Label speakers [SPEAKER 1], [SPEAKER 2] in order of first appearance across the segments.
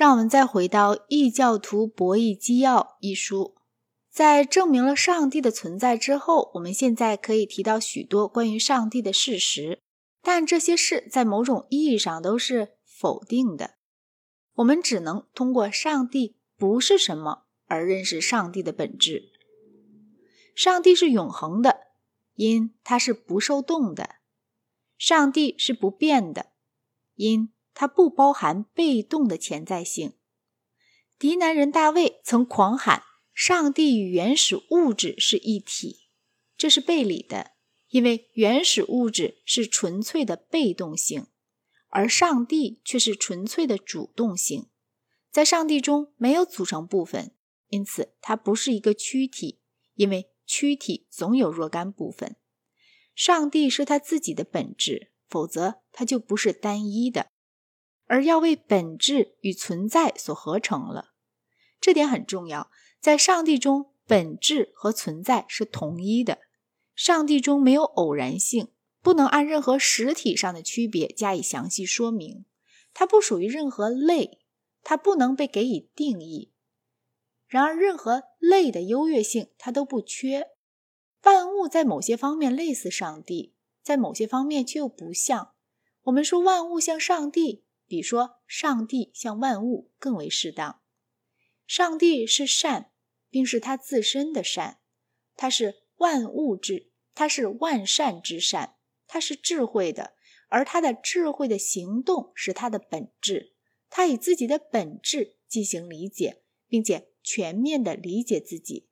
[SPEAKER 1] 让我们再回到《异教徒博弈纪要》一书，在证明了上帝的存在之后，我们现在可以提到许多关于上帝的事实，但这些事在某种意义上都是否定的。我们只能通过上帝不是什么而认识上帝的本质。上帝是永恒的，因他是不受动的；上帝是不变的，因。它不包含被动的潜在性。迪南人大卫曾狂喊：“上帝与原始物质是一体。”这是背离的，因为原始物质是纯粹的被动性，而上帝却是纯粹的主动性。在上帝中没有组成部分，因此它不是一个躯体，因为躯体总有若干部分。上帝是他自己的本质，否则它就不是单一的。而要为本质与存在所合成了，这点很重要。在上帝中，本质和存在是统一的。上帝中没有偶然性，不能按任何实体上的区别加以详细说明。它不属于任何类，它不能被给予定义。然而，任何类的优越性它都不缺。万物在某些方面类似上帝，在某些方面却又不像。我们说万物像上帝。比说，上帝向万物更为适当。上帝是善，并是他自身的善，他是万物之，他是万善之善，他是智慧的，而他的智慧的行动是他的本质。他以自己的本质进行理解，并且全面的理解自己。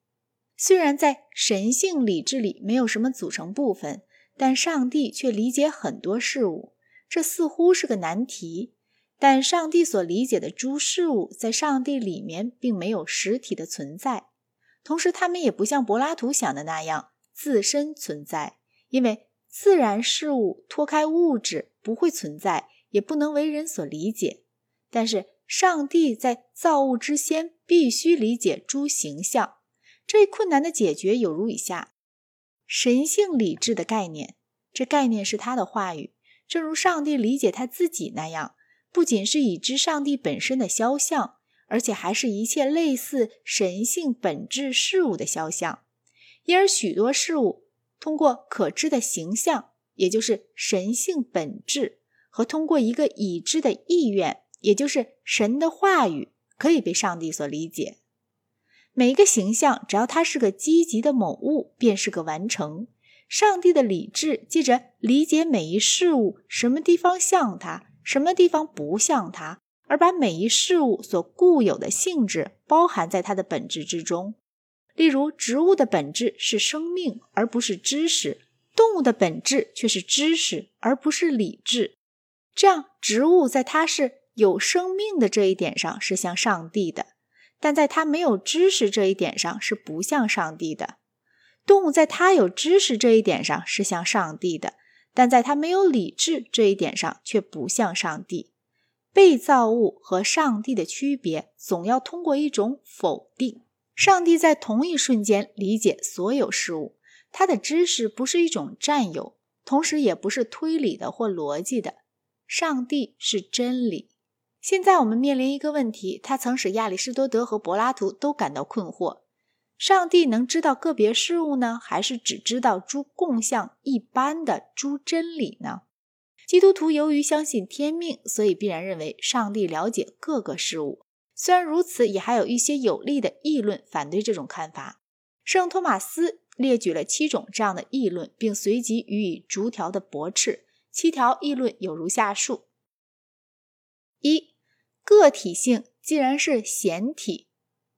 [SPEAKER 1] 虽然在神性理智里没有什么组成部分，但上帝却理解很多事物，这似乎是个难题。但上帝所理解的诸事物，在上帝里面并没有实体的存在，同时他们也不像柏拉图想的那样自身存在，因为自然事物脱开物质不会存在，也不能为人所理解。但是上帝在造物之先必须理解诸形象，这一困难的解决有如以下：神性理智的概念，这概念是他的话语，正如上帝理解他自己那样。不仅是已知上帝本身的肖像，而且还是一切类似神性本质事物的肖像。因而，许多事物通过可知的形象，也就是神性本质，和通过一个已知的意愿，也就是神的话语，可以被上帝所理解。每一个形象，只要它是个积极的某物，便是个完成。上帝的理智借着理解每一事物什么地方像它。什么地方不像它，而把每一事物所固有的性质包含在它的本质之中。例如，植物的本质是生命，而不是知识；动物的本质却是知识，而不是理智。这样，植物在它是有生命的这一点上是像上帝的，但在它没有知识这一点上是不像上帝的；动物在它有知识这一点上是像上帝的。但在他没有理智这一点上，却不像上帝。被造物和上帝的区别，总要通过一种否定。上帝在同一瞬间理解所有事物，他的知识不是一种占有，同时也不是推理的或逻辑的。上帝是真理。现在我们面临一个问题，它曾使亚里士多德和柏拉图都感到困惑。上帝能知道个别事物呢，还是只知道诸共相一般的诸真理呢？基督徒由于相信天命，所以必然认为上帝了解各个事物。虽然如此，也还有一些有力的议论反对这种看法。圣托马斯列举了七种这样的议论，并随即予以逐条的驳斥。七条议论有如下述：一、个体性既然是显体，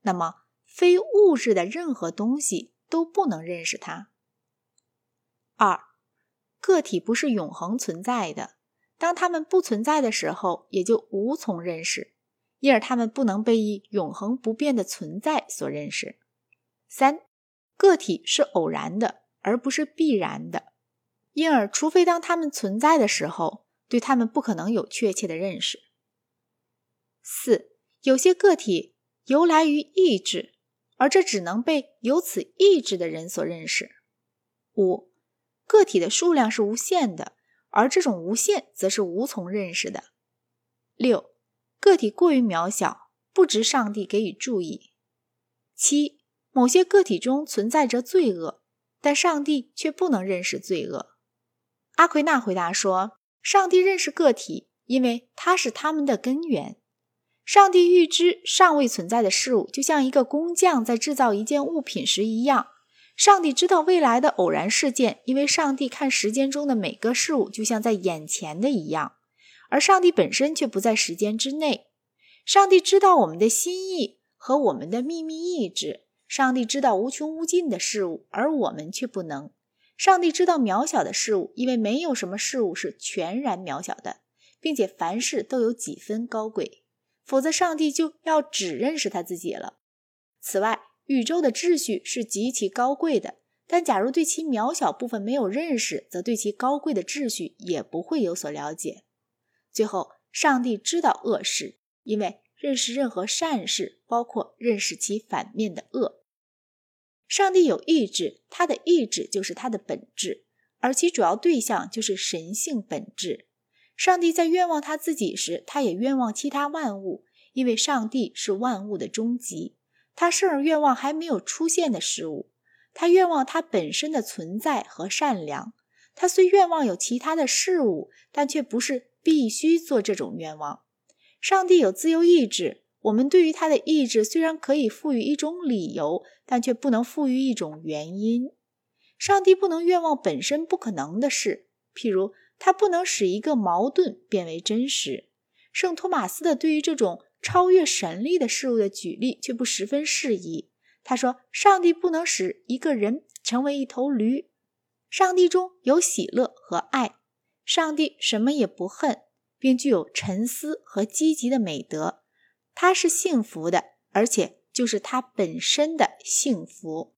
[SPEAKER 1] 那么。非物质的任何东西都不能认识它。二，个体不是永恒存在的，当它们不存在的时候，也就无从认识，因而它们不能被以永恒不变的存在所认识。三，个体是偶然的，而不是必然的，因而除非当它们存在的时候，对它们不可能有确切的认识。四，有些个体由来于意志。而这只能被有此意志的人所认识。五，个体的数量是无限的，而这种无限则是无从认识的。六，个体过于渺小，不值上帝给予注意。七，某些个体中存在着罪恶，但上帝却不能认识罪恶。阿奎那回答说：“上帝认识个体，因为他是他们的根源。上帝预知尚未存在的事物，就像一个工匠在制造一件物品时一样。上帝知道未来的偶然事件，因为上帝看时间中的每个事物，就像在眼前的一样。而上帝本身却不在时间之内。上帝知道我们的心意和我们的秘密意志。上帝知道无穷无尽的事物，而我们却不能。”上帝知道渺小的事物，因为没有什么事物是全然渺小的，并且凡事都有几分高贵，否则上帝就要只认识他自己了。此外，宇宙的秩序是极其高贵的，但假如对其渺小部分没有认识，则对其高贵的秩序也不会有所了解。最后，上帝知道恶事，因为认识任何善事，包括认识其反面的恶。上帝有意志，他的意志就是他的本质，而其主要对象就是神性本质。上帝在愿望他自己时，他也愿望其他万物，因为上帝是万物的终极。他甚而愿望还没有出现的事物，他愿望他本身的存在和善良。他虽愿望有其他的事物，但却不是必须做这种愿望。上帝有自由意志。我们对于他的意志虽然可以赋予一种理由，但却不能赋予一种原因。上帝不能愿望本身不可能的事，譬如他不能使一个矛盾变为真实。圣托马斯的对于这种超越神力的事物的举例却不十分适宜。他说：“上帝不能使一个人成为一头驴。上帝中有喜乐和爱，上帝什么也不恨，并具有沉思和积极的美德。”他是幸福的，而且就是他本身的幸福。